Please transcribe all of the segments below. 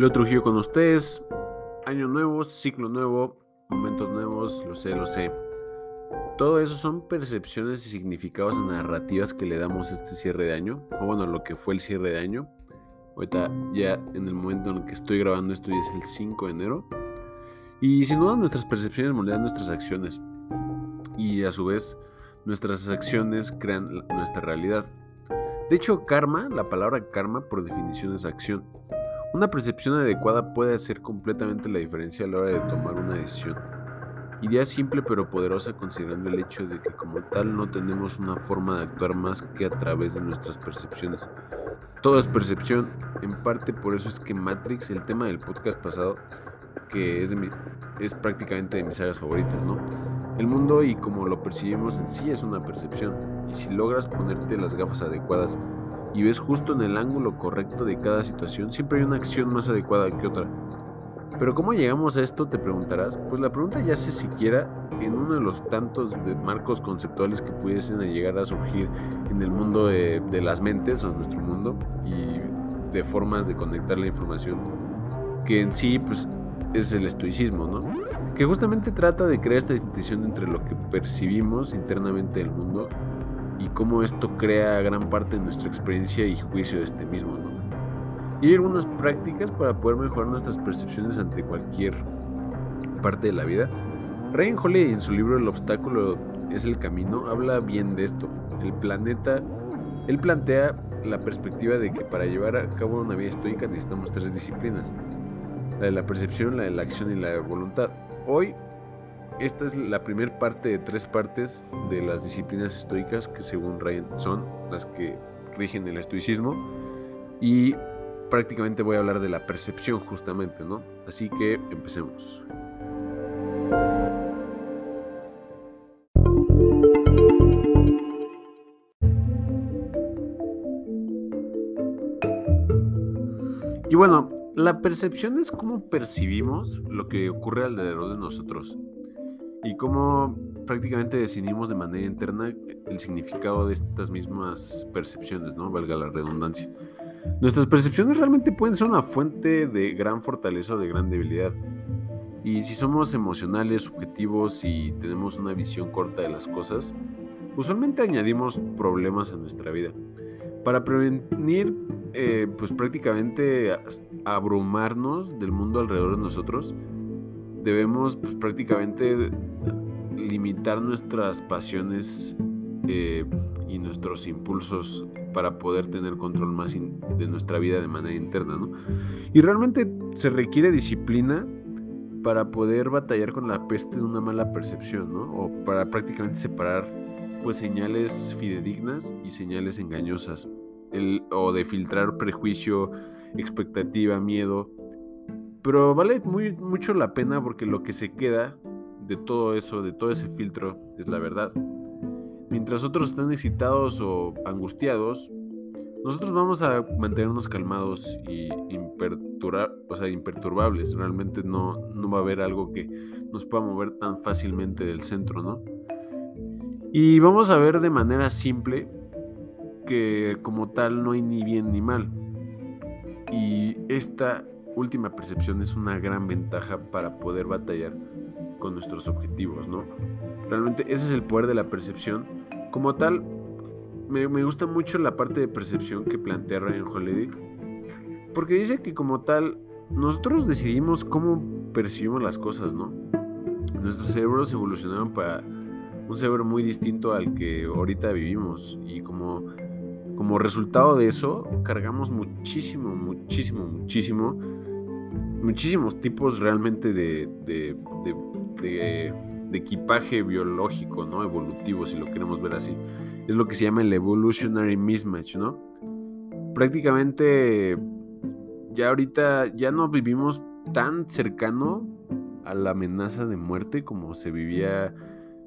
Lo Trujillo con ustedes. Año nuevo, ciclo nuevo, momentos nuevos, lo sé, lo sé. Todo eso son percepciones y significados y narrativas que le damos a este cierre de año. O bueno, lo que fue el cierre de año. Ahorita ya en el momento en el que estoy grabando esto ya es el 5 de enero. Y sin duda nuestras percepciones moldean nuestras acciones. Y a su vez nuestras acciones crean nuestra realidad. De hecho, karma, la palabra karma por definición es acción. Una percepción adecuada puede hacer completamente la diferencia a la hora de tomar una decisión. Idea simple pero poderosa considerando el hecho de que como tal no tenemos una forma de actuar más que a través de nuestras percepciones. Todo es percepción, en parte por eso es que Matrix, el tema del podcast pasado, que es, de es prácticamente de mis sagas favoritas, ¿no? El mundo y como lo percibimos en sí es una percepción, y si logras ponerte las gafas adecuadas y ves justo en el ángulo correcto de cada situación, siempre hay una acción más adecuada que otra. Pero ¿cómo llegamos a esto? Te preguntarás. Pues la pregunta ya se siquiera en uno de los tantos marcos conceptuales que pudiesen llegar a surgir en el mundo de, de las mentes o en nuestro mundo y de formas de conectar la información que en sí pues es el estoicismo, ¿no? Que justamente trata de crear esta distinción entre lo que percibimos internamente del mundo y cómo esto crea gran parte de nuestra experiencia y juicio de este mismo. ¿no? Y hay algunas prácticas para poder mejorar nuestras percepciones ante cualquier parte de la vida. Ryan Holiday en su libro El obstáculo es el camino habla bien de esto. El planeta, él plantea la perspectiva de que para llevar a cabo una vida estoica necesitamos tres disciplinas. La de la percepción, la de la acción y la de voluntad. Hoy esta es la primera parte de tres partes de las disciplinas estoicas que según Ryan son las que rigen el estoicismo y prácticamente voy a hablar de la percepción justamente, ¿no? Así que empecemos. Y bueno, la percepción es cómo percibimos lo que ocurre alrededor de nosotros y cómo prácticamente decidimos de manera interna el significado de estas mismas percepciones, ¿no? Valga la redundancia. Nuestras percepciones realmente pueden ser una fuente de gran fortaleza o de gran debilidad. Y si somos emocionales, subjetivos y tenemos una visión corta de las cosas, usualmente añadimos problemas a nuestra vida. Para prevenir, eh, pues prácticamente abrumarnos del mundo alrededor de nosotros, debemos pues, prácticamente limitar nuestras pasiones eh, y nuestros impulsos para poder tener control más de nuestra vida de manera interna, ¿no? Y realmente se requiere disciplina para poder batallar con la peste de una mala percepción, ¿no? O para prácticamente separar pues señales fidedignas y señales engañosas, o de filtrar prejuicio, expectativa, miedo, pero vale muy, mucho la pena porque lo que se queda de todo eso, de todo ese filtro, es la verdad. Mientras otros están excitados o angustiados, nosotros vamos a mantenernos calmados y o sea, imperturbables. Realmente no, no va a haber algo que nos pueda mover tan fácilmente del centro, ¿no? Y vamos a ver de manera simple que como tal no hay ni bien ni mal. Y esta última percepción es una gran ventaja para poder batallar con nuestros objetivos, ¿no? Realmente ese es el poder de la percepción. Como tal, me, gusta mucho la parte de percepción que plantea Ryan Holiday, porque dice que como tal, nosotros decidimos cómo percibimos las cosas, ¿no? Nuestros cerebros evolucionaron para un cerebro muy distinto al que ahorita vivimos y como como resultado de eso cargamos muchísimo, muchísimo, muchísimo muchísimos tipos realmente de, de, equipaje biológico, ¿no? Evolutivo, si lo queremos ver así. Es lo que se llama el evolutionary mismatch, ¿no? Prácticamente ya ahorita ya no vivimos tan cercano a la amenaza de muerte como se vivía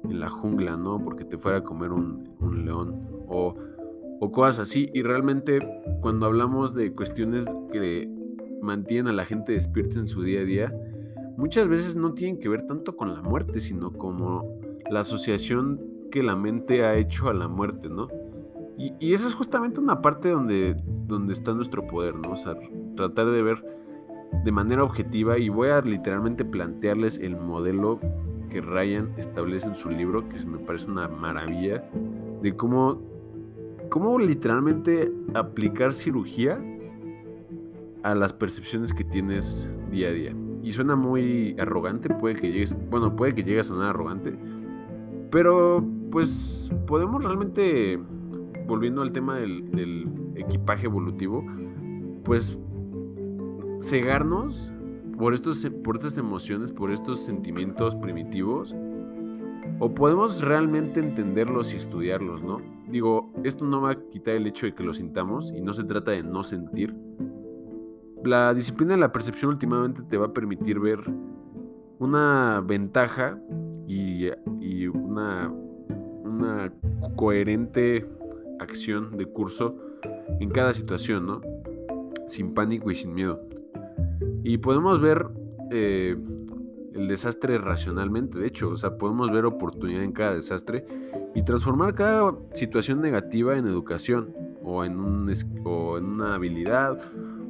en la jungla, ¿no? Porque te fuera a comer un, un león o, o cosas así. Y realmente cuando hablamos de cuestiones que mantienen a la gente despierta en su día a día, muchas veces no tienen que ver tanto con la muerte, sino como la asociación que la mente ha hecho a la muerte, ¿no? Y, y eso es justamente una parte donde, donde está nuestro poder, ¿no? O sea, tratar de ver de manera objetiva y voy a literalmente plantearles el modelo que Ryan establece en su libro, que me parece una maravilla, de cómo, cómo literalmente aplicar cirugía a las percepciones que tienes día a día. Y suena muy arrogante, puede que llegues, bueno, puede que llegue a sonar arrogante, pero pues podemos realmente, volviendo al tema del, equipaje evolutivo, pues cegarnos por, estos, por estas emociones, por estos sentimientos primitivos, o podemos realmente entenderlos y estudiarlos, ¿no? Digo, esto no va a quitar el hecho de que lo sintamos y no se trata de no sentir. La disciplina de la percepción últimamente te va a permitir ver una ventaja y, una, coherente acción de curso en cada situación, ¿no? Sin pánico y sin miedo. Y podemos ver eh, el desastre racionalmente, de hecho, o sea, podemos ver oportunidad en cada desastre y transformar cada situación negativa en educación o en, o en una habilidad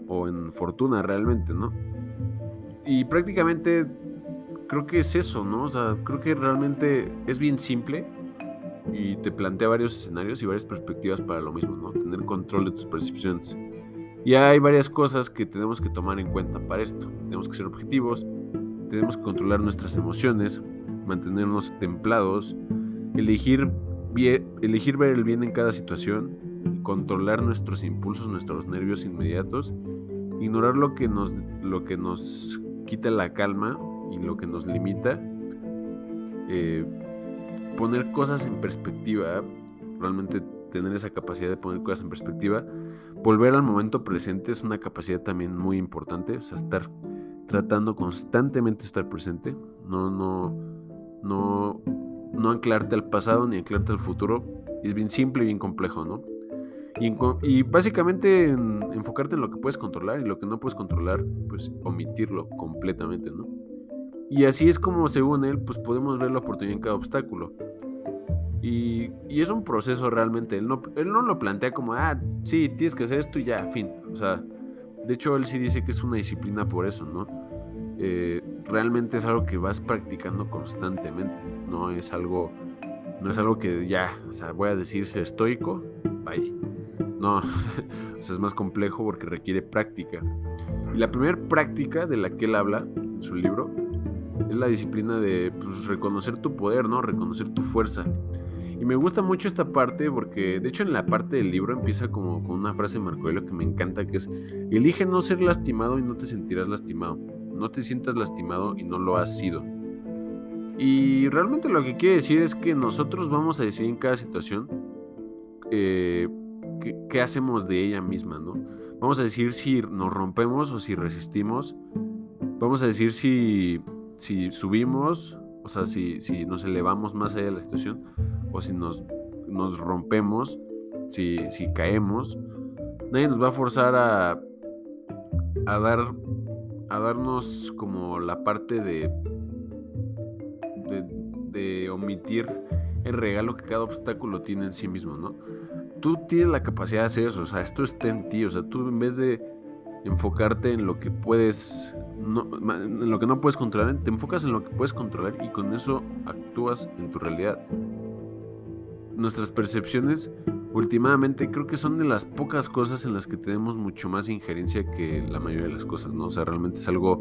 o en fortuna realmente, ¿no? Y prácticamente creo que es eso, ¿no? O sea, creo que realmente es bien simple y te plantea varios escenarios y varias perspectivas para lo mismo, ¿no? Tener control de tus percepciones. Y hay varias cosas que tenemos que tomar en cuenta para esto. Tenemos que ser objetivos, tenemos que controlar nuestras emociones, mantenernos templados, elegir, elegir ver el bien en cada situación, controlar nuestros impulsos, nuestros nervios inmediatos, ignorar lo que nos, lo que nos quita la calma y lo que nos limita, eh, poner cosas en perspectiva, realmente tener esa capacidad de poner cosas en perspectiva volver al momento presente es una capacidad también muy importante, o sea, estar tratando constantemente de estar presente, no, no, no, no anclarte al pasado ni anclarte al futuro, es bien simple y bien complejo, ¿no? Y, básicamente enfocarte en lo que puedes controlar y lo que no puedes controlar, pues omitirlo completamente, ¿no? Y así es como, según él, pues podemos ver la oportunidad en cada obstáculo. Y, es un proceso realmente. Él no, él no lo plantea como, ah, sí, tienes que hacer esto y ya, fin. O sea, de hecho, él sí dice que es una disciplina por eso, ¿no? Eh, realmente es algo que vas practicando constantemente. No es algo, no es algo que ya, o sea, voy a decir ser estoico, bye. No, o sea, es más complejo porque requiere práctica. Y la primera práctica de la que él habla en su libro es la disciplina de pues, reconocer tu poder, ¿no? Reconocer tu fuerza. Y me gusta mucho esta parte porque, de hecho, en la parte del libro empieza como con una frase de Marco que me encanta, que es, elige no ser lastimado y no te sentirás lastimado. No te sientas lastimado y no lo has sido. Y realmente lo que quiere decir es que nosotros vamos a decidir en cada situación eh, qué, hacemos de ella misma, ¿no? Vamos a decir si nos rompemos o si resistimos. Vamos a decir si, si subimos, o sea, si, si nos elevamos más allá de la situación o si nos, nos rompemos, si, si, caemos, nadie nos va a forzar a, a dar a darnos como la parte de, de, de omitir el regalo que cada obstáculo tiene en sí mismo, ¿no? Tú tienes la capacidad de hacer eso, o sea, esto está en ti, o sea, tú en vez de enfocarte en lo que puedes, no, en lo que no puedes controlar, te enfocas en lo que puedes controlar y con eso actúas en tu realidad nuestras percepciones últimamente creo que son de las pocas cosas en las que tenemos mucho más injerencia que la mayoría de las cosas, ¿no? O sea, realmente es algo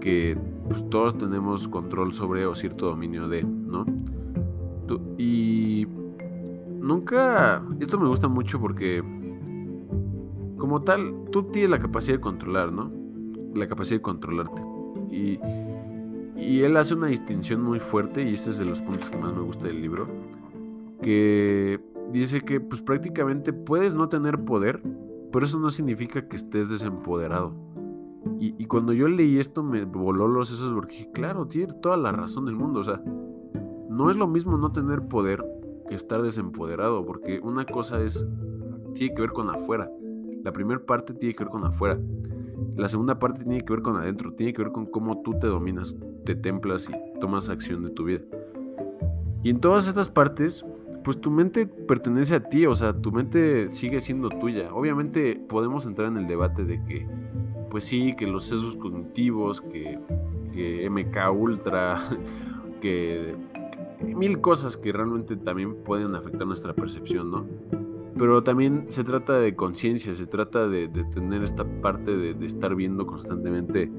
que pues, todos tenemos control sobre o cierto dominio de, ¿no? Y nunca, esto me gusta mucho porque como tal, tú tienes la capacidad de controlar, ¿no? La capacidad de controlarte. Y, y él hace una distinción muy fuerte y este es de los puntos que más me gusta del libro que dice que pues prácticamente puedes no tener poder, pero eso no significa que estés desempoderado. Y, cuando yo leí esto me voló los sesos porque dije, claro, tiene toda la razón del mundo. O sea, no es lo mismo no tener poder estar desempoderado, porque una cosa es, tiene que ver con afuera. La primera parte tiene que ver con afuera. La segunda parte tiene que ver con adentro, tiene que ver con cómo tú te dominas, te templas y tomas acción de tu vida. Y en todas estas partes pues tu mente pertenece a ti, o sea, tu mente sigue siendo tuya. Obviamente podemos entrar en el debate de que pues sí, que los sesgos cognitivos, que MK Ultra, que mil cosas que realmente también pueden afectar nuestra percepción, ¿no? Pero también se trata de conciencia, se trata de, tener esta parte de, estar viendo constantemente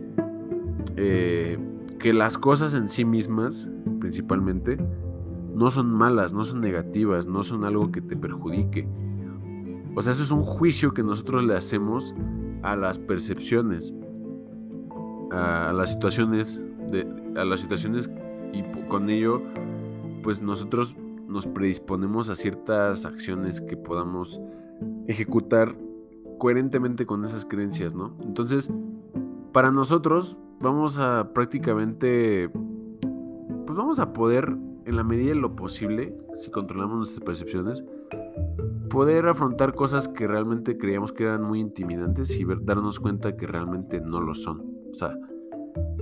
eh, que las cosas en sí mismas, principalmente, no son malas, no son negativas, no son algo que te perjudique. O sea, eso es un juicio que nosotros le hacemos a las percepciones, a las situaciones, de, a las situaciones y con ello, pues nosotros nos predisponemos a ciertas acciones que podamos ejecutar coherentemente con esas creencias, ¿no? Entonces, para nosotros vamos a prácticamente, pues vamos a poder, en la medida de lo posible, si controlamos nuestras percepciones, poder afrontar cosas que realmente creíamos que eran muy intimidantes y darnos cuenta que realmente no lo son. O sea,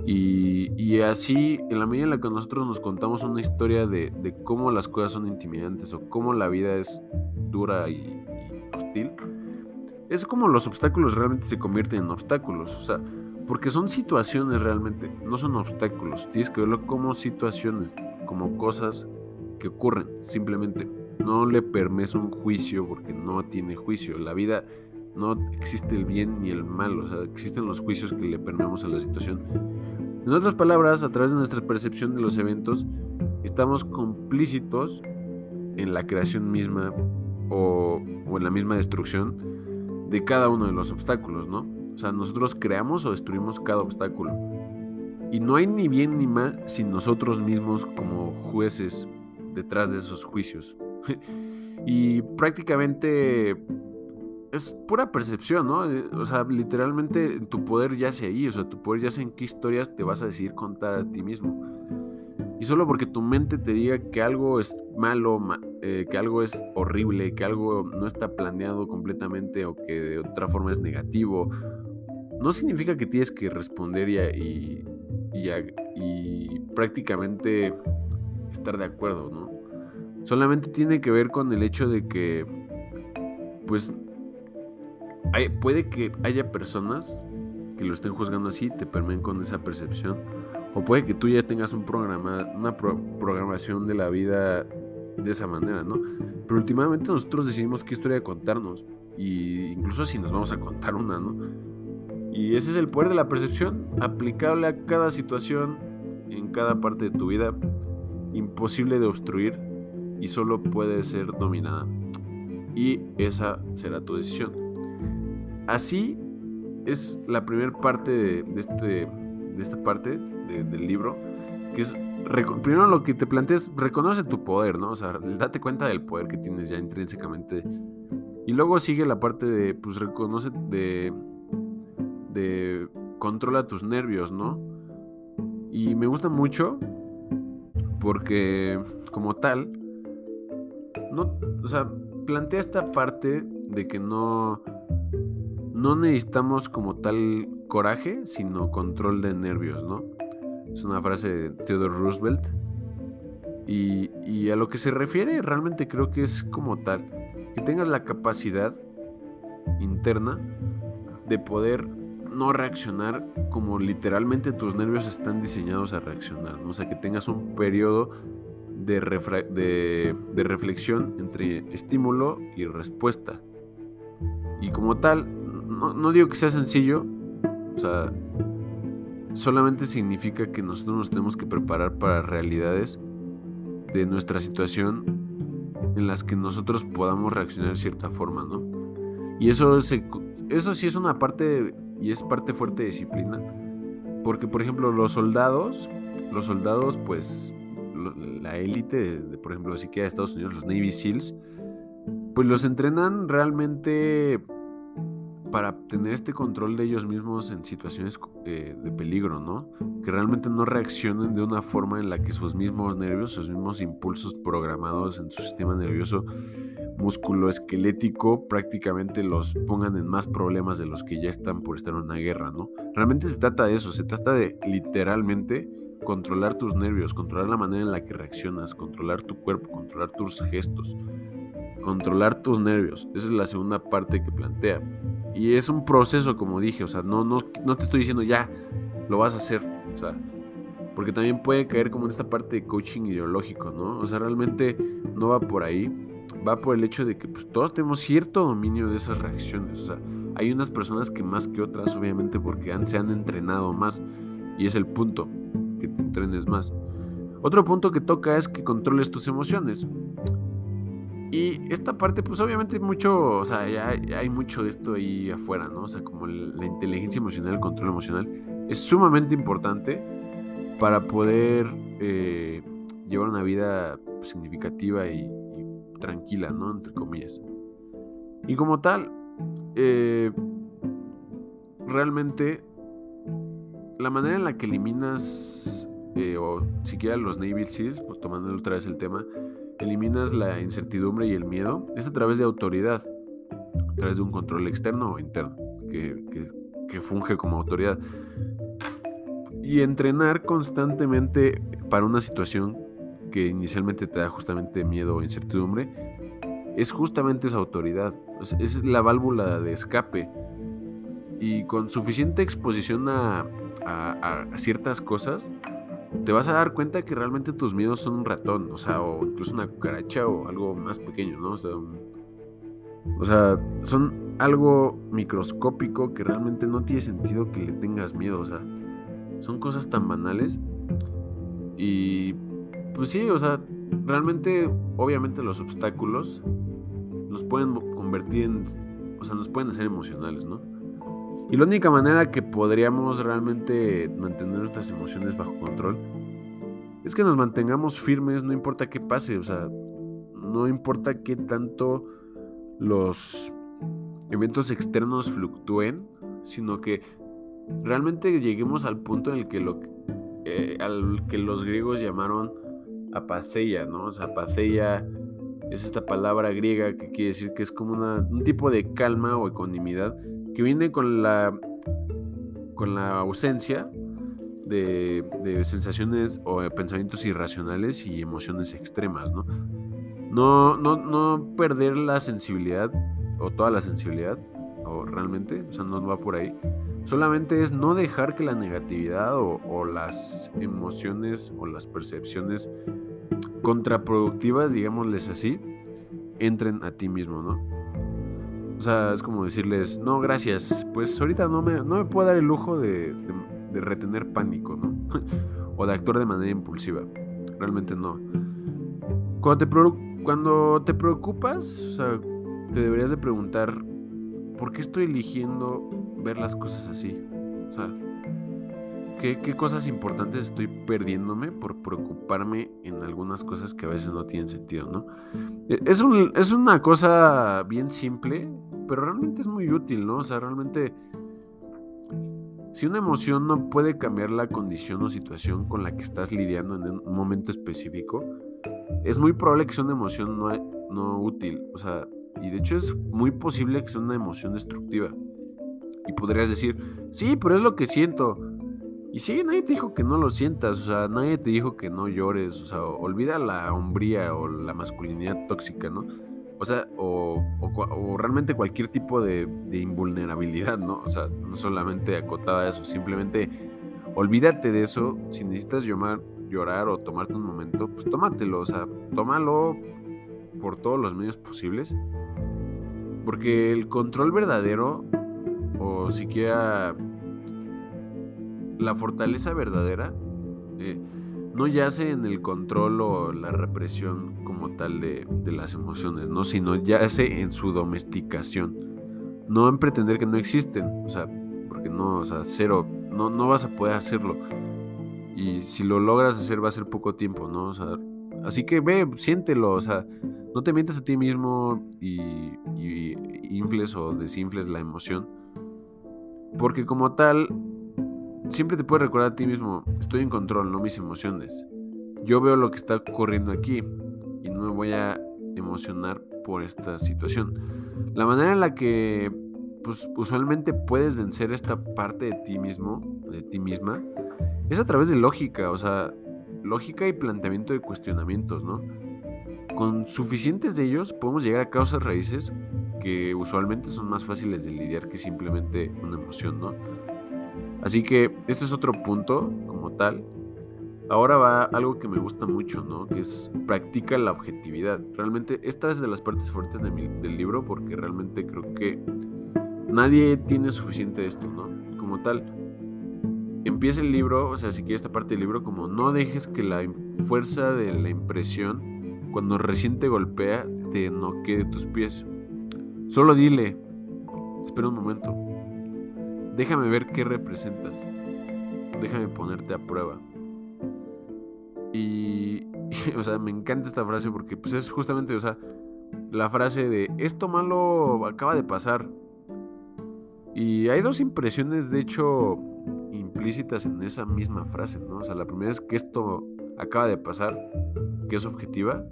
y, así, en la medida en la que nosotros nos contamos una historia de, cómo las cosas son intimidantes o cómo la vida es dura y, y, hostil, es como los obstáculos realmente se convierten en obstáculos. O sea, porque son situaciones realmente, no son obstáculos. Tienes que verlo como situaciones, como cosas que ocurren, simplemente. No le permes un juicio porque no tiene juicio. La vida no existe el bien ni el mal, o sea, existen los juicios que le permeamos a la situación. En otras palabras, a través de nuestra percepción de los eventos, estamos complícitos en la creación misma o, o en la misma destrucción de cada uno de los obstáculos, ¿no? O sea, nosotros creamos o destruimos cada obstáculo. Y no hay ni bien ni mal sin nosotros mismos como jueces detrás de esos juicios. y prácticamente es pura percepción, ¿no? Eh, o sea, literalmente tu poder yace ahí, o sea, tu poder yace en qué historias te vas a decidir contar a ti mismo. Y solo porque tu mente te diga que algo es malo, eh, que algo es horrible, que algo no está planeado completamente o que de otra forma es negativo, no significa que tienes que responder y, y, y prácticamente estar de acuerdo, ¿no? Solamente tiene que ver con el hecho de que, pues, puede que haya personas que lo estén juzgando así, te permiten con esa percepción. O puede que tú ya tengas un programa, una programación de la vida de esa manera, ¿no? Pero últimamente nosotros decidimos qué historia contarnos. Y incluso si nos vamos a contar una, ¿no? Y ese es el poder de la percepción, aplicable a cada situación, en cada parte de tu vida, imposible de obstruir y solo puede ser dominada. Y esa será tu decisión. Así es la primera parte de, este, de esta parte del libro, que es, primero lo que te planteas, reconoce tu poder, ¿no? O sea, date cuenta del poder que tienes ya intrínsecamente. Y luego sigue la parte de, pues reconoce, de, de controla tus nervios, ¿no? Y me gusta mucho porque como tal, no, o sea, plantea esta parte de que no no necesitamos como tal coraje, sino control de nervios, ¿no? Es una frase de Theodore Roosevelt. Y, a lo que se refiere realmente creo que es como tal, que tengas la capacidad interna de poder no reaccionar como literalmente tus nervios están diseñados a reaccionar, o sea, que tengas un periodo de, de reflexión entre estímulo y respuesta. Y como tal, no, digo que sea sencillo, o sea, solamente significa que nosotros nos tenemos que preparar para realidades de nuestra situación en las que nosotros podamos reaccionar de cierta forma, ¿no? Y eso, eso sí es una parte, y es parte fuerte de disciplina, porque por ejemplo los soldados, los soldados pues la élite, de, por ejemplo, si queda Estados Unidos, los Navy SEALs, pues los entrenan realmente para tener este control de ellos mismos en situaciones eh, de peligro, ¿no? Que realmente no reaccionen de una forma en la que sus mismos nervios, sus mismos impulsos programados en su sistema nervioso músculo esquelético prácticamente los pongan en más problemas de los que ya están por estar en una guerra, ¿no? Realmente se trata de eso, se trata de literalmente controlar tus nervios, controlar la manera en la que reaccionas, controlar tu cuerpo, controlar tus gestos, controlar tus nervios. Esa es la segunda parte que plantea. Y es un proceso, como dije, o sea, no, no, no te estoy diciendo ya, lo vas a hacer, o sea, porque también puede caer como en esta parte de coaching ideológico, ¿no? O sea, realmente no va por ahí, va por el hecho de que pues, todos tenemos cierto dominio de esas reacciones, o sea, hay unas personas que más que otras, obviamente, porque se han entrenado más, y es el punto, que te entrenes más. Otro punto que toca es que controles tus emociones. Y esta parte, pues obviamente mucho, o sea, hay, mucho de esto ahí afuera, ¿no? O sea, como la inteligencia emocional, el control emocional, es sumamente importante para poder eh, llevar una vida significativa y, tranquila, ¿no? Entre comillas. Y como tal, eh, realmente la manera en la que eliminas, eh, o siquiera los Navy Seals, pues tomando otra vez el tema, eliminas la incertidumbre y el miedo, es a través de autoridad, a través de un control externo o interno, que, que funge como autoridad. Y entrenar constantemente para una situación que inicialmente te da justamente miedo o incertidumbre, es justamente esa autoridad, es la válvula de escape. Y con suficiente exposición a, a, ciertas cosas, te vas a dar cuenta que realmente tus miedos son un ratón, o sea, o incluso una cucaracha o algo más pequeño, ¿no? O sea, o sea, son algo microscópico que realmente no tiene sentido que le tengas miedo, o sea, son cosas tan banales. Y pues sí, o sea, realmente, obviamente los obstáculos nos pueden convertir en, o sea, nos pueden hacer emocionales, ¿no? Y la única manera que podríamos realmente mantener nuestras emociones bajo control es que nos mantengamos firmes, no importa qué pase, o sea, no importa qué tanto los eventos externos fluctúen, sino que realmente lleguemos al punto en el que lo eh, al que los griegos llamaron apatheia, ¿no? O sea, apatheia es esta palabra griega que quiere decir que es como un tipo de calma o ecuanimidad que viene con la, con la ausencia de, sensaciones o pensamientos irracionales y emociones extremas, ¿no? No, no, no perder la sensibilidad o toda la sensibilidad, o realmente, o sea, no va por ahí. Solamente es no dejar que la negatividad o, o las emociones o las percepciones contraproductivas, digámosles así, entren a ti mismo, ¿no? O sea, es como decirles, no, gracias, pues ahorita no me, no me puedo dar el lujo de, retener pánico, ¿no? o de actuar de manera impulsiva. Realmente no. Cuando te, cuando te preocupas, o sea, te deberías de preguntar, ¿por qué estoy eligiendo ver las cosas así? O sea, ¿qué, cosas importantes estoy perdiéndome por preocuparme en algunas cosas que a veces no tienen sentido, ¿no? E, es, una cosa bien simple, pero realmente es muy útil, ¿no? O sea, realmente, si una emoción no puede cambiar la condición o situación con la que estás lidiando en un momento específico, es muy probable que sea una emoción no, no útil, o sea, y de hecho es muy posible que sea una emoción destructiva. Y podrías decir, sí, pero es lo que siento. Y sí, nadie te dijo que no lo sientas, o sea, nadie te dijo que no llores, o sea, olvida la hombría o la masculinidad tóxica, ¿no? O sea, o, realmente cualquier tipo de, invulnerabilidad, ¿no? O sea, no solamente acotada a eso, simplemente olvídate de eso. Si necesitas llorar, llorar o tomarte un momento, pues tómatelo, o sea, tómalo por todos los medios posibles. Porque el control verdadero, o siquiera la fortaleza verdadera, eh, no yace en el control o la represión como tal de, las emociones, ¿no? Sino yace en su domesticación. No en pretender que no existen, o sea, porque no, o sea, cero, no, no vas a poder hacerlo. Y si lo logras hacer va a ser poco tiempo, ¿no? O sea, así que ve, siéntelo, o sea, no te mientas a ti mismo y, y infles o desinfles la emoción. Porque como tal, siempre te puedes recordar a ti mismo, estoy en control, no mis emociones. Yo veo lo que está ocurriendo aquí y no me voy a emocionar por esta situación. La manera en la que pues, usualmente puedes vencer esta parte de ti mismo, de ti misma, es a través de lógica, o sea, lógica y planteamiento de cuestionamientos, ¿no? Con suficientes de ellos podemos llegar a causas raíces que usualmente son más fáciles de lidiar que simplemente una emoción, ¿no? Así que este es otro punto como tal. Ahora va algo que me gusta mucho, ¿no? Que es practica la objetividad. Realmente esta es de las partes fuertes del libro porque realmente creo que nadie tiene suficiente esto, ¿no? Como tal, empieza el libro, o sea, si quieres esta parte del libro, como no dejes que la fuerza de la impresión, cuando recién te golpea, te noquee tus pies. Solo dile, espera un momento, déjame ver qué representas, déjame ponerte a prueba. Y, o sea, me encanta esta frase porque pues es justamente, o sea, la frase de esto malo acaba de pasar. Y hay dos impresiones, de hecho, implícitas en esa misma frase, ¿no? O sea, la primera es que esto acaba de pasar, que es objetiva,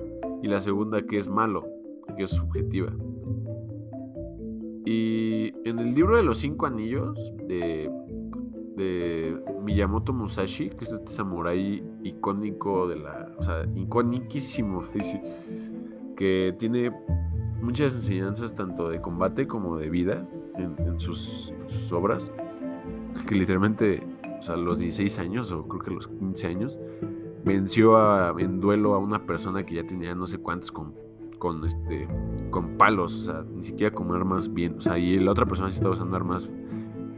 y la segunda que es malo, que es subjetiva. Y en el libro de los cinco anillos de, de Miyamoto Musashi, que es este samurái icónico de la, o sea, icóniquísimo, que tiene muchas enseñanzas tanto de combate como de vida en, sus, sus obras, que literalmente o sea, a los 16 años o creo que a los 15 años, venció en duelo a una persona que ya tenía no sé cuántos con, con, este, con palos, o sea, ni siquiera con armas bien, o sea, y la otra persona sí estaba usando armas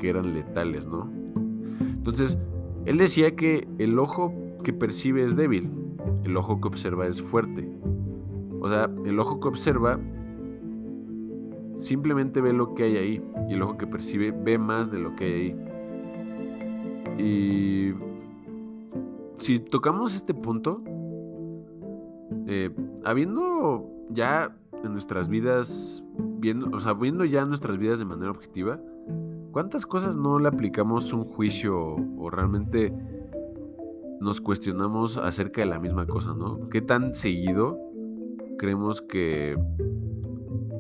que eran letales, ¿no? Entonces, él decía que el ojo que percibe es débil, el ojo que observa es fuerte. O sea, el ojo que observa simplemente ve lo que hay ahí y el ojo que percibe ve más de lo que hay ahí. Y si tocamos este punto, eh, habiendo ya en nuestras vidas, viendo, o sea, viendo ya nuestras vidas de manera objetiva, ¿cuántas cosas no le aplicamos un juicio o, realmente nos cuestionamos acerca de la misma cosa, ¿no? ¿Qué tan seguido creemos que,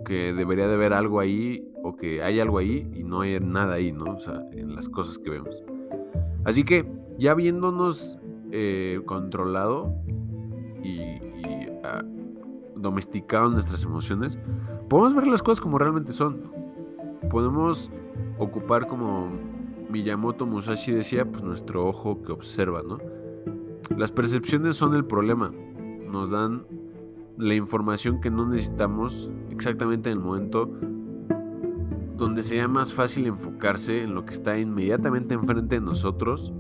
que debería de haber algo ahí o que hay algo ahí y no hay nada ahí, ¿no? O sea, en las cosas que vemos. Así que ya viéndonos eh, controlado y, ah, domesticado nuestras emociones, podemos ver las cosas como realmente son. Podemos ocupar como Miyamoto Musashi decía, pues nuestro ojo que observa, ¿no? Las percepciones son el problema. Nos dan la información que no necesitamos exactamente en el momento donde sería más fácil enfocarse en lo que está inmediatamente enfrente de nosotros.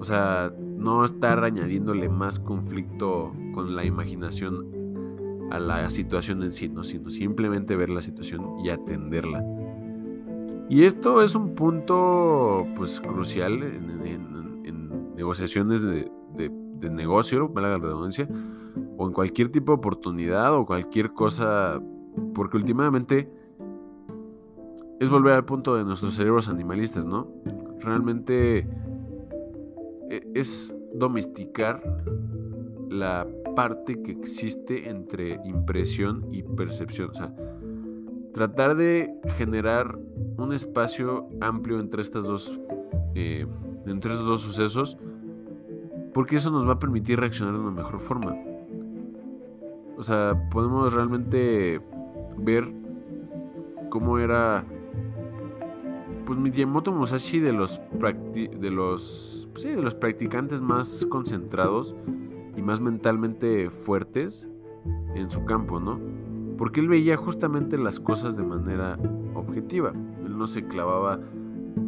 O sea, no estar añadiéndole más conflicto con la imaginación a la situación en sí, sino simplemente ver la situación y atenderla. Y esto es un punto pues crucial en, negociaciones de, de, negocio, para la redundancia, o en cualquier tipo de oportunidad o cualquier cosa, porque últimamente es volver al punto de nuestros cerebros animalistas, ¿no? Realmente e, es domesticar la parte que existe entre impresión y percepción. O sea, tratar de generar un espacio amplio entre estas dos, eh, entre estos dos sucesos, porque eso nos va a permitir reaccionar de una mejor forma. O sea, podemos realmente ver cómo era pues Miyamoto Musashi de los, de los, pues de los practicantes más concentrados y más mentalmente fuertes en su campo, ¿no? Porque él veía justamente las cosas de manera objetiva. Él no se clavaba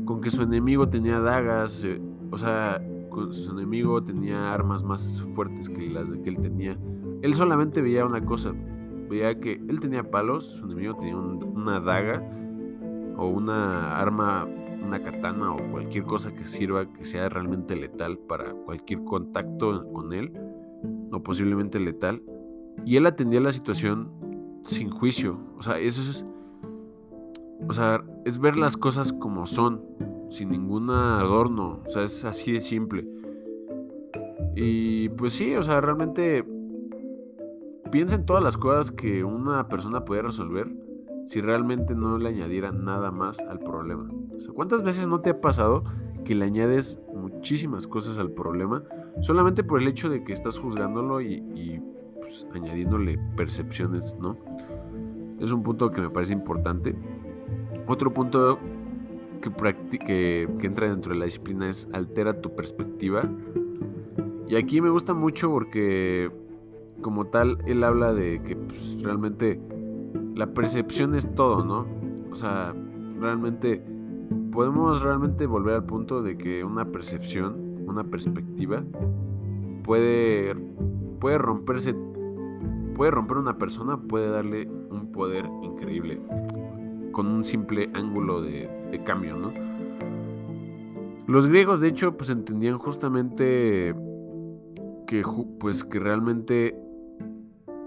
con que su enemigo tenía dagas, eh, o sea, con su enemigo tenía armas más fuertes que las que él tenía. Él solamente veía una cosa, veía que él tenía palos, su enemigo tenía una daga o una arma, una katana o cualquier cosa que sirva que sea realmente letal para cualquier contacto con él o posiblemente letal. Y él atendía la situación sin juicio. O sea, eso es. O sea, es ver las cosas como son, sin ningún adorno. O sea, es así de simple. Y pues sí, o sea, realmente piensa en todas las cosas que una persona puede resolver si realmente no le añadiera nada más al problema. ¿Cuántas veces no te ha pasado que le añades muchísimas cosas al problema solamente por el hecho de que estás juzgándolo y, pues, añadiéndole percepciones, ¿no? Es un punto que me parece importante. Otro punto que, que, entra dentro de la disciplina es altera tu perspectiva. Y aquí me gusta mucho porque como tal él habla de que pues, realmente la percepción es todo, ¿no? O sea, realmente podemos realmente volver al punto de que una percepción, una perspectiva puede puede romperse puede romper una persona, puede darle un poder increíble con un simple ángulo de, cambio, ¿no? Los griegos, de hecho, pues entendían justamente que, pues, que realmente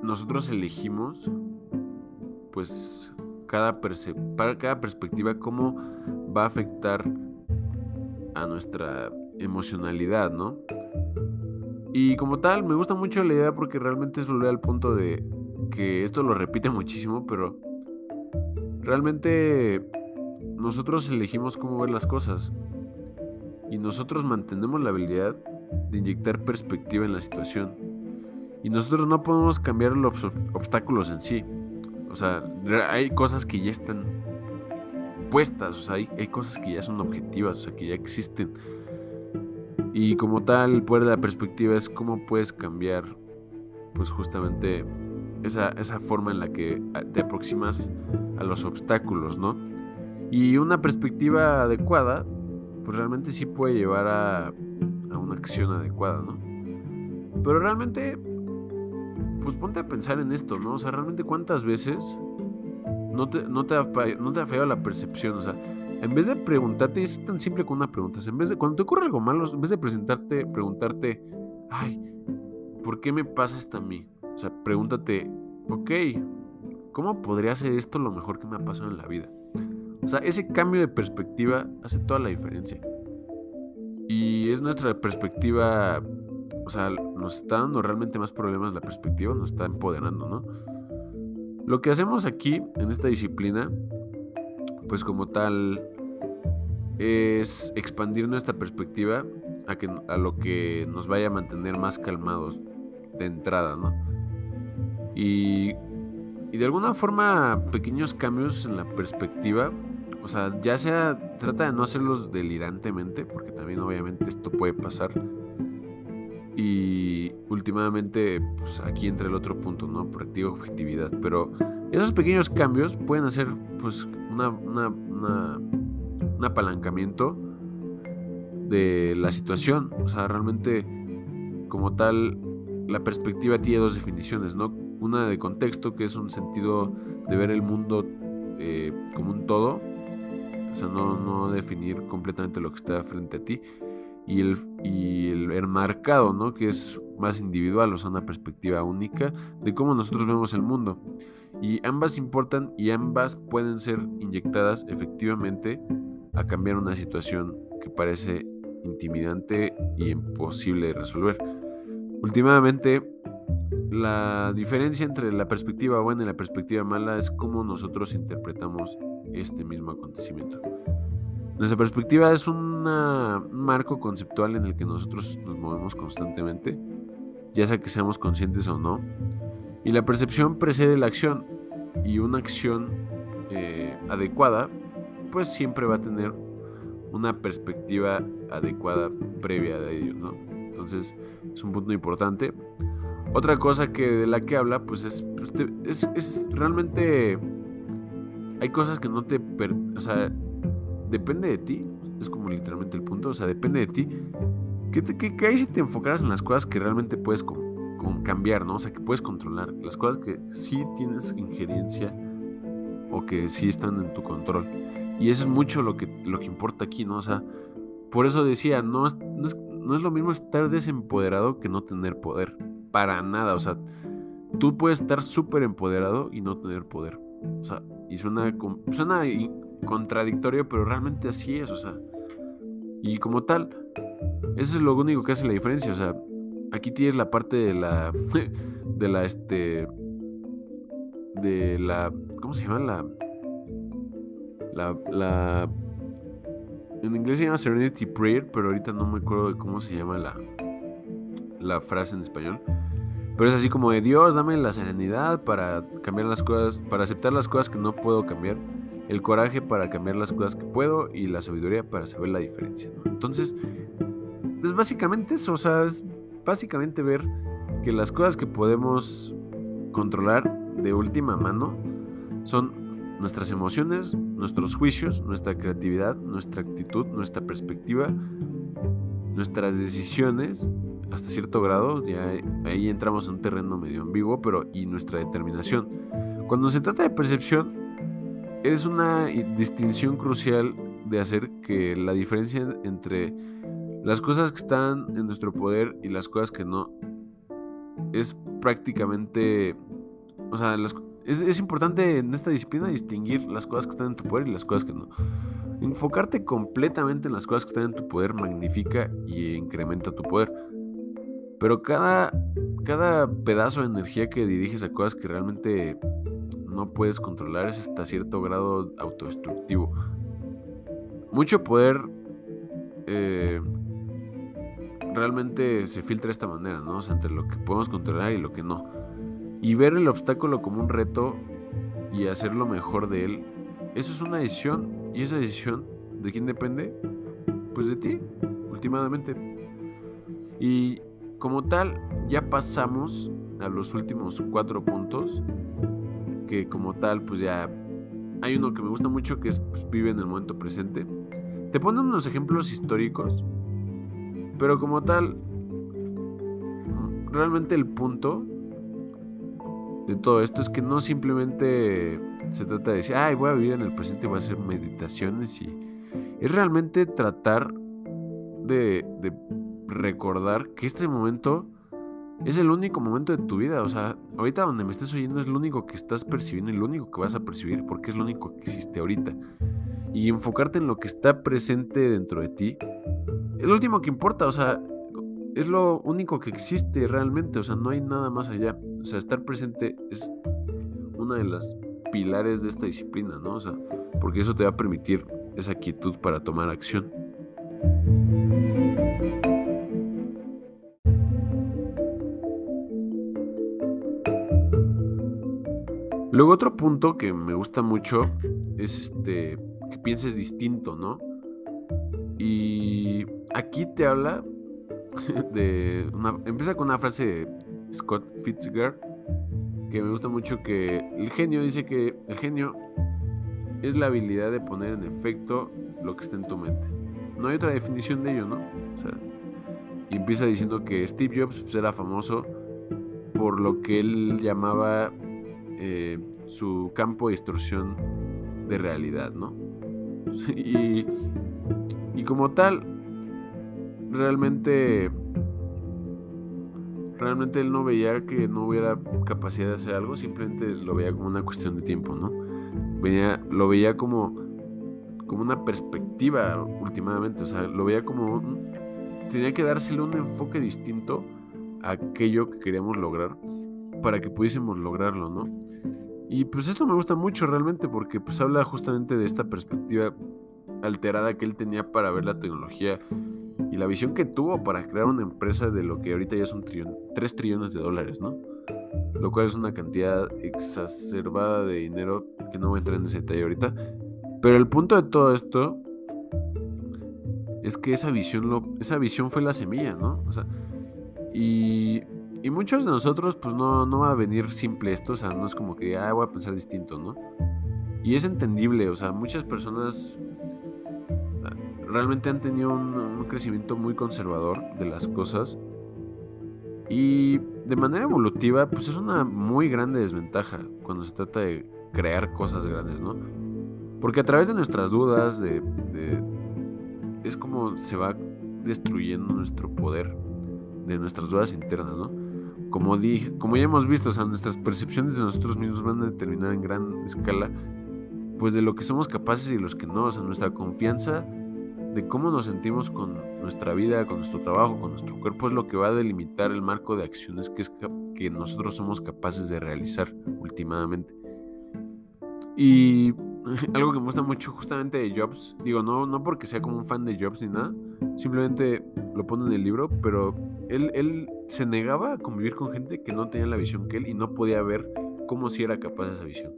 nosotros elegimos, pues, cada, para cada perspectiva, cómo va a afectar a nuestra emocionalidad, ¿no? Y como tal, me gusta mucho la idea porque realmente es volver al punto de que esto lo repite muchísimo, pero realmente nosotros elegimos cómo ver las cosas. Y nosotros mantenemos la habilidad de inyectar perspectiva en la situación. Y nosotros no podemos cambiar los obstáculos en sí. O sea, hay cosas que ya están puestas, o sea, hay, hay cosas que ya son objetivas, o sea, que ya existen y como tal, poder de la perspectiva es cómo puedes cambiar, pues justamente esa, esa forma en la que te aproximas a los obstáculos, ¿no? Y una perspectiva adecuada, pues realmente sí puede llevar a, a una acción adecuada, ¿no? Pero realmente, pues ponte a pensar en esto, ¿no? O sea, realmente cuántas veces no te, no te, no te ha fallado la percepción, o sea, en vez de preguntarte, es tan simple como una pregunta, en vez de cuando te ocurre algo malo, en vez de presentarte, preguntarte, ay, ¿por qué me pasa esto a mí? O sea, pregúntate, ok, ¿cómo podría hacer esto lo mejor que me ha pasado en la vida? O sea, ese cambio de perspectiva hace toda la diferencia. Y es nuestra perspectiva, o sea, nos está dando realmente más problemas la perspectiva, nos está empoderando, ¿no? Lo que hacemos aquí, en esta disciplina, pues como tal, es expandir nuestra perspectiva a, que, a lo que nos vaya a mantener más calmados de entrada, ¿no? Y, y de alguna forma pequeños cambios en la perspectiva, o sea, ya sea, trata de no hacerlos delirantemente, porque también obviamente esto puede pasar. Y últimamente, pues aquí entra el otro punto, ¿no? Practica objetividad. Pero esos pequeños cambios pueden hacer, pues, una, una un apalancamiento de la situación. O sea, realmente como tal, la perspectiva tiene dos definiciones, ¿no? Una de contexto, que es un sentido de ver el mundo eh, como un todo, o sea, no, definir completamente lo que está frente a ti, y el, y el enmarcado, ¿no? Que es más individual, o sea, una perspectiva única de cómo nosotros vemos el mundo. Y ambas importan y ambas pueden ser inyectadas efectivamente a cambiar una situación que parece intimidante y imposible de resolver. Últimamente, la diferencia entre la perspectiva buena y la perspectiva mala es cómo nosotros interpretamos este mismo acontecimiento. Nuestra perspectiva es un marco conceptual en el que nosotros nos movemos constantemente, ya sea que seamos conscientes o no. Y la percepción precede la acción, y una acción eh, adecuada pues siempre va a tener una perspectiva adecuada previa de ello, ¿no? Entonces es un punto importante. Otra cosa que de la que habla, pues es, pues, es, realmente hay cosas que no te, o sea, depende de ti, es como literalmente el punto, o sea, depende de ti. Que, que, ahí si te enfocaras en las cosas que realmente puedes cambiar, ¿no? O sea, que puedes controlar, las cosas que sí tienes injerencia o que sí están en tu control. Y eso es mucho lo que, lo que importa aquí, ¿no? O sea, por eso decía, no es, no no es lo mismo estar desempoderado que no tener poder. Para nada, o sea, tú puedes estar súper empoderado y no tener poder. O sea, y suena, suena contradictorio, pero realmente así es, o sea. Y como tal, eso es lo único que hace la diferencia, o sea, aquí tienes la parte de la, de la, este, de la, ¿cómo se llama? La, la, en inglés se llama Serenity Prayer, pero ahorita no me acuerdo de cómo se llama la, la frase en español. Pero es así como de Dios, dame la serenidad para cambiar las cosas, para aceptar las cosas que no puedo cambiar, el coraje para cambiar las cosas que puedo y la sabiduría para saber la diferencia. Entonces, es básicamente eso, o sea, es básicamente ver que las cosas que podemos controlar de última mano son nuestras emociones, nuestros juicios, nuestra creatividad, nuestra actitud, nuestra perspectiva, nuestras decisiones, hasta cierto grado, ya ahí entramos en un terreno medio ambiguo, pero y nuestra determinación. Cuando se trata de percepción, es una distinción crucial de hacer que la diferencia entre las cosas que están en nuestro poder y las cosas que no es prácticamente, o sea, es, es, importante en esta disciplina distinguir las cosas que están en tu poder y las cosas que no. Enfocarte completamente en las cosas que están en tu poder magnifica y incrementa tu poder. Pero cada, cada pedazo de energía que diriges a cosas que realmente no puedes controlar es hasta cierto grado autodestructivo. Mucho poder eh, realmente se filtra de esta manera, ¿no? O sea, entre lo que podemos controlar y lo que no. Y ver el obstáculo como un reto y hacer lo mejor de él, eso es una decisión. Y esa decisión, ¿de quién depende? Pues de ti, últimamente. Y como tal, ya pasamos a los últimos cuatro puntos. Que como tal, pues ya hay uno que me gusta mucho que es pues, vive en el momento presente. Te ponen unos ejemplos históricos. Pero como tal, realmente el punto de todo esto es que no simplemente se trata de decir, ay, voy a vivir en el presente y voy a hacer meditaciones y es realmente tratar de, recordar que este momento es el único momento de tu vida. O sea, ahorita donde me estés oyendo es lo único que estás percibiendo y lo único que vas a percibir porque es lo único que existe ahorita. Y enfocarte en lo que está presente dentro de ti es lo último que importa. O sea, es lo único que existe realmente. O sea, no hay nada más allá. O sea, estar presente es una de las pilares de esta disciplina, ¿no? O sea, porque eso te va a permitir esa quietud para tomar acción. Luego otro punto que me gusta mucho es este que pienses distinto, ¿no? Y aquí te habla de empieza con una frase Scott Fitzgerald que me gusta mucho que el genio dice que el genio es la habilidad de poner en efecto lo que está en tu mente. No hay otra definición de ello, ¿no? O sea, y empieza diciendo que Steve Jobs pues, era famoso por lo que él llamaba eh, su campo de distorsión de realidad, ¿no? y, y como tal, realmente, realmente él no veía que no hubiera capacidad de hacer algo, simplemente lo veía como una cuestión de tiempo, ¿no? Venía, lo veía como, como una perspectiva últimamente, o sea, lo veía como, tenía que dársele un enfoque distinto a aquello que queríamos lograr para que pudiésemos lograrlo, ¿no? Y pues esto me gusta mucho realmente porque pues habla justamente de esta perspectiva alterada que él tenía para ver la tecnología y la visión que tuvo para crear una empresa de lo que ahorita ya son 3 trillones de dólares, ¿no? Lo cual es una cantidad exacerbada de dinero que no voy a entrar en ese detalle ahorita. Pero el punto de todo esto es que esa visión, lo, esa visión fue la semilla, ¿no? O sea, y y muchos de nosotros, pues no, no va a venir simple esto, o sea, no es como que, ah, voy a pensar distinto, ¿no? Y es entendible, o sea, muchas personas realmente han tenido un, crecimiento muy conservador de las cosas. Y de manera evolutiva, pues es una muy grande desventaja cuando se trata de crear cosas grandes, ¿no? Porque a través de nuestras dudas, de, es como se va destruyendo nuestro poder de nuestras dudas internas, ¿no? como, como ya hemos visto, o sea, nuestras percepciones de nosotros mismos van a determinar en gran escala, pues de lo que somos capaces y los que no, o sea, nuestra confianza de cómo nos sentimos con nuestra vida, con nuestro trabajo, con nuestro cuerpo, es lo que va a delimitar el marco de acciones que, nosotros somos capaces de realizar últimamente. Y algo que me gusta mucho justamente de Jobs, digo, no, no porque sea como un fan de Jobs ni nada, simplemente lo pone en el libro, pero él, él se negaba a convivir con gente que no tenía la visión que él y no podía ver cómo si era capaz de esa visión.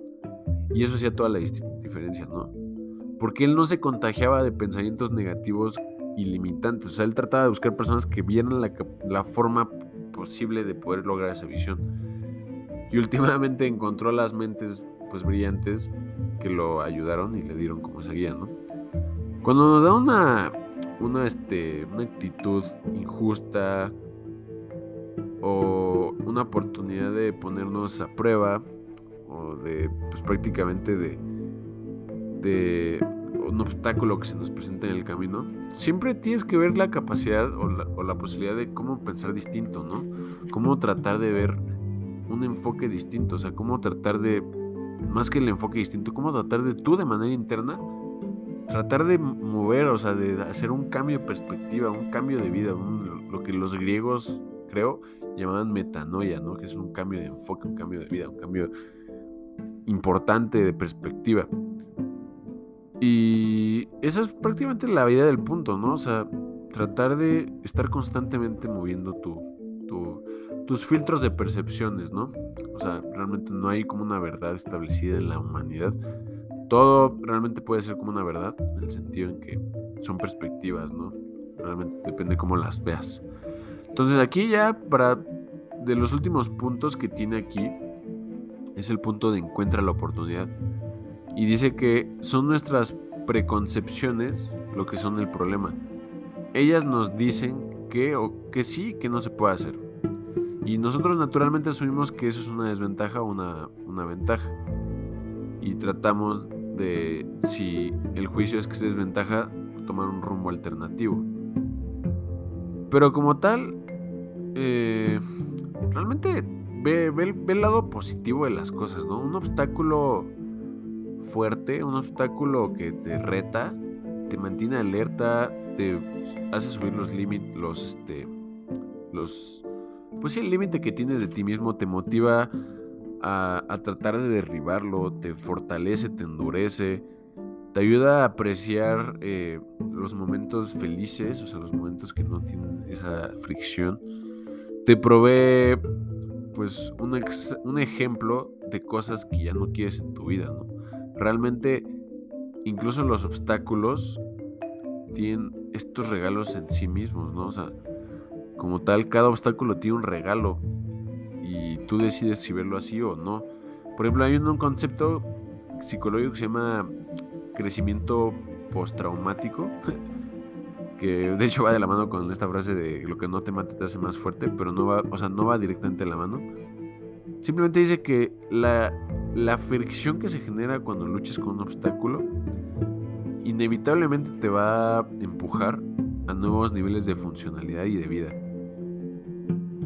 Y eso hacía toda la diferencia, ¿no? Porque él no se contagiaba de pensamientos negativos ilimitantes. O sea, él trataba de buscar personas que vieran la, la forma posible de poder lograr esa visión. Y últimamente encontró las mentes pues brillantes que lo ayudaron y le dieron como esa guía, ¿no? Cuando nos da una, una, este, una actitud injusta o una oportunidad de ponernos a prueba o de pues prácticamente de, un obstáculo que se nos presenta en el camino, siempre tienes que ver la capacidad o la, o la posibilidad de cómo pensar distinto, ¿no? Cómo tratar de ver un enfoque distinto, o sea, cómo tratar de, más que el enfoque distinto, cómo tratar de tú de manera interna, tratar de mover, o sea, de hacer un cambio de perspectiva, un cambio de vida, lo que los griegos, creo, llamaban metanoia, ¿no? Que es un cambio de enfoque, un cambio de vida, un cambio importante de perspectiva. Y esa es prácticamente la vida del punto, ¿no? O sea, tratar de estar constantemente moviendo tu, tus filtros de percepciones, ¿no? O sea, realmente no hay como una verdad establecida en la humanidad. Todo realmente puede ser como una verdad, en el sentido en que son perspectivas, ¿no? Realmente depende cómo las veas. Entonces aquí ya para de los últimos puntos que tiene aquí es el punto de encuentra la oportunidad. Y dice que son nuestras preconcepciones lo que son el problema. Ellas nos dicen que o que sí, que no se puede hacer. Y nosotros naturalmente asumimos que eso es una desventaja o una, una ventaja. Y tratamos de, si el juicio es que es desventaja, tomar un rumbo alternativo. Pero como tal, eh, realmente ve, ve, el lado positivo de las cosas, ¿no? Un obstáculo fuerte, un obstáculo que te reta, te mantiene alerta, te hace subir los límites, los, este, los, pues sí, el límite que tienes de ti mismo te motiva a, a, tratar de derribarlo, te fortalece, te endurece, te ayuda a apreciar eh, los momentos felices, o sea, los momentos que no tienen esa fricción, te provee pues un, un ejemplo de cosas que ya no quieres en tu vida, ¿no? Realmente, incluso los obstáculos tienen estos regalos en sí mismos, ¿no? O sea, como tal, cada obstáculo tiene un regalo y tú decides si verlo así o no. Por ejemplo, hay un, concepto psicológico que se llama crecimiento postraumático, que de hecho va de la mano con esta frase de lo que no te mate te hace más fuerte, pero no va, o sea, no va directamente de la mano. Simplemente dice que la la fricción que se genera cuando luches con un obstáculo inevitablemente te va a empujar a nuevos niveles de funcionalidad y de vida.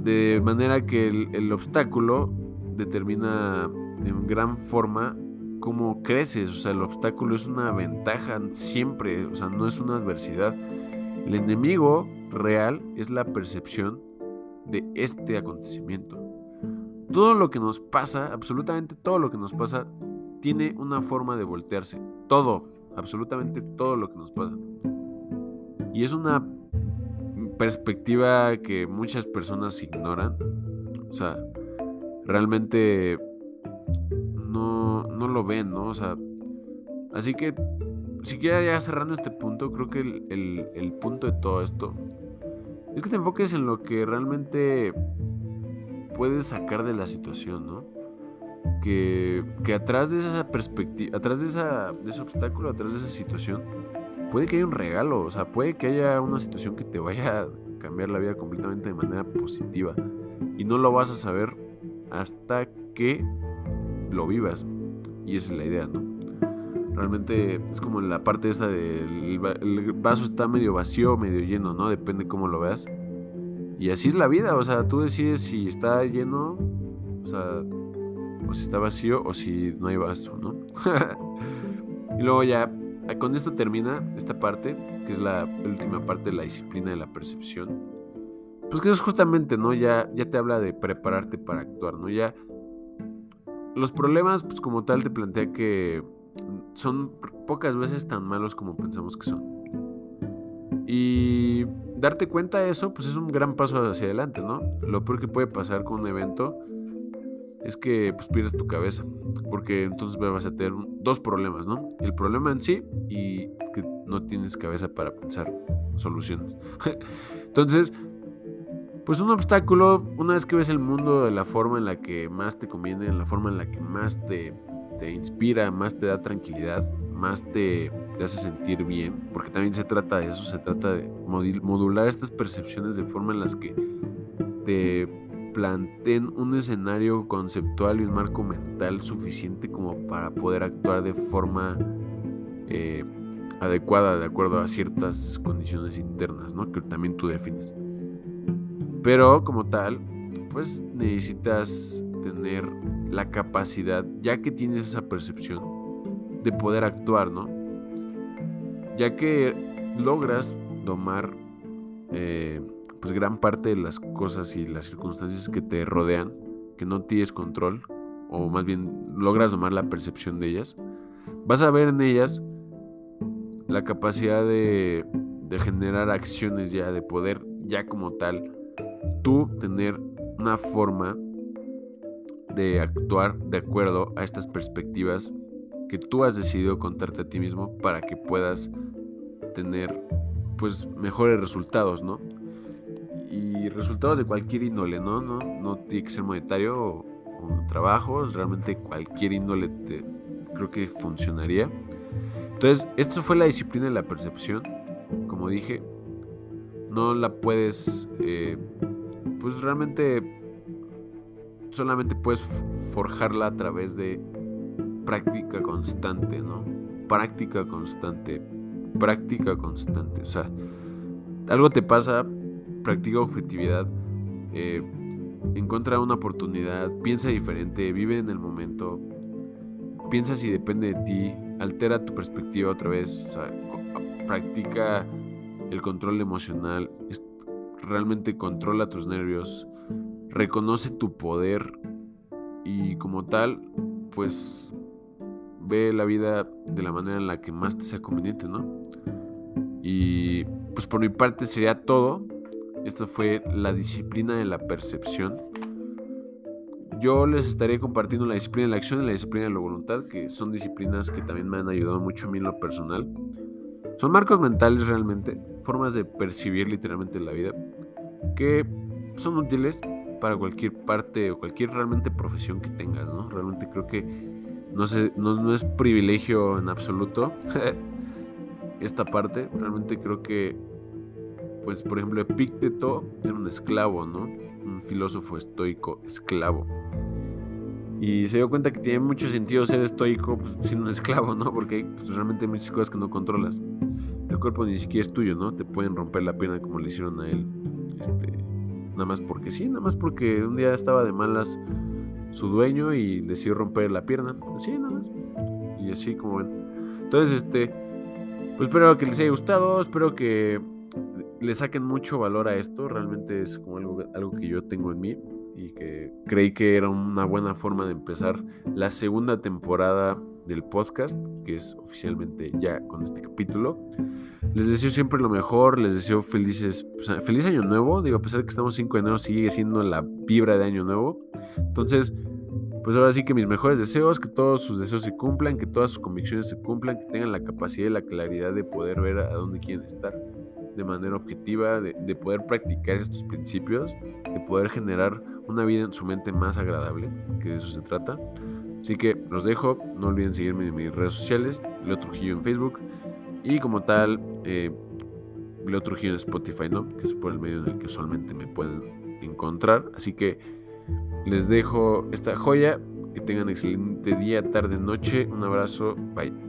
De manera que el, obstáculo determina en gran forma cómo creces. O sea, el obstáculo es una ventaja siempre, o sea, no es una adversidad. El enemigo real es la percepción de este acontecimiento. Todo lo que nos pasa, absolutamente todo lo que nos pasa, tiene una forma de voltearse. Todo, absolutamente todo lo que nos pasa. Y es una perspectiva que muchas personas ignoran. O sea, realmente no, no lo ven, ¿no? O sea, así que, si siquiera ya cerrando este punto, creo que el, el punto de todo esto es que te enfoques en lo que realmente puedes sacar de la situación, ¿no? Que, que atrás de esa perspectiva, atrás de, esa, de ese obstáculo, atrás de esa situación, puede que haya un regalo, o sea, puede que haya una situación que te vaya a cambiar la vida completamente de manera positiva. Y no lo vas a saber hasta que lo vivas. Y esa es la idea, ¿no? Realmente es como la parte esta del el vaso está medio vacío, medio lleno, ¿no? Depende cómo lo veas. Y así es la vida, o sea, tú decides si está lleno, o sea, o si está vacío o si no hay vaso, ¿no? y luego ya, con esto termina esta parte, que es la última parte de la disciplina de la percepción. Pues que es justamente, ¿no? Ya, ya te habla de prepararte para actuar, ¿no? Ya los problemas, pues como tal, te plantea que son pocas veces tan malos como pensamos que son. Y darte cuenta de eso, pues es un gran paso hacia adelante, ¿no? Lo peor que puede pasar con un evento es que pues pierdes tu cabeza, porque entonces vas a tener dos problemas, ¿no? El problema en sí y que no tienes cabeza para pensar soluciones. entonces, pues un obstáculo, una vez que ves el mundo de la forma en la que más te conviene, en la forma en la que más te, te inspira, más te da tranquilidad, más te, te, hace sentir bien, porque también se trata de eso, se trata de modular estas percepciones de forma en las que te planteen un escenario conceptual y un marco mental suficiente como para poder actuar de forma eh, adecuada de acuerdo a ciertas condiciones internas, ¿no? Que también tú defines. Pero como tal, pues necesitas tener la capacidad, ya que tienes esa percepción, de poder actuar, ¿no? Ya que logras domar eh, pues gran parte de las cosas y las circunstancias que te rodean, que no tienes control, o más bien logras tomar la percepción de ellas, vas a ver en ellas la capacidad de, de generar acciones ya, de poder ya como tal, tú tener una forma de actuar de acuerdo a estas perspectivas que tú has decidido contarte a ti mismo para que puedas tener pues mejores resultados, ¿no? y resultados de cualquier índole, ¿no? No, no tiene que ser monetario o, trabajos, realmente cualquier índole te, creo que funcionaría. Entonces, esto fue la disciplina de la percepción, como dije, no la puedes, eh, pues realmente solamente puedes forjarla a través de práctica constante, ¿no? Práctica constante, práctica constante. O sea, algo te pasa practica objetividad, eh, encuentra una oportunidad, piensa diferente, vive en el momento, piensa si depende de ti, altera tu perspectiva otra vez, practica el control emocional, realmente controla tus nervios, reconoce tu poder y como tal, pues ve la vida de la manera en la que más te sea conveniente, ¿no? Y pues por mi parte sería todo. Esto fue la disciplina de la percepción. Yo les estaré compartiendo la disciplina de la acción y la disciplina de la voluntad, que son disciplinas que también me han ayudado mucho a mí en lo personal. Son marcos mentales realmente, formas de percibir literalmente la vida, que son útiles para cualquier parte o cualquier realmente profesión que tengas, ¿no? Realmente creo que no, es privilegio en absoluto esta parte, realmente creo que pues por ejemplo Epicteto era un esclavo, ¿no? Un filósofo estoico esclavo. Y se dio cuenta que tiene mucho sentido ser estoico pues, siendo un esclavo, ¿no? Porque pues, realmente hay muchas cosas que no controlas. El cuerpo ni siquiera es tuyo, ¿no? Te pueden romper la pierna como le hicieron a él. Este, nada más porque sí, nada más porque un día estaba de malas su dueño y decidió romper la pierna. Así, nada más. Y así como ven. Entonces, este, pues espero que les haya gustado, espero que le saquen mucho valor a esto. Realmente es como algo, algo que yo tengo en mí y que creí que era una buena forma de empezar la segunda temporada del podcast, que es oficialmente ya con este capítulo. Les deseo siempre lo mejor, les deseo felices, feliz año nuevo. Digo, a pesar de que estamos 5 de enero, sigue siendo la vibra de año nuevo. Entonces, pues ahora sí que mis mejores deseos, que todos sus deseos se cumplan, que todas sus convicciones se cumplan, que tengan la capacidad y la claridad de poder ver a dónde quieren estar de manera objetiva, de, poder practicar estos principios, de poder generar una vida en su mente más agradable, que de eso se trata. Así que los dejo, no olviden seguirme en mis redes sociales, Leo Trujillo en Facebook y como tal, eh, Leo Trujillo en Spotify, ¿no? Que es por el medio en el que usualmente me pueden encontrar. Así que les dejo esta joya, que tengan excelente día, tarde, noche, un abrazo, bye.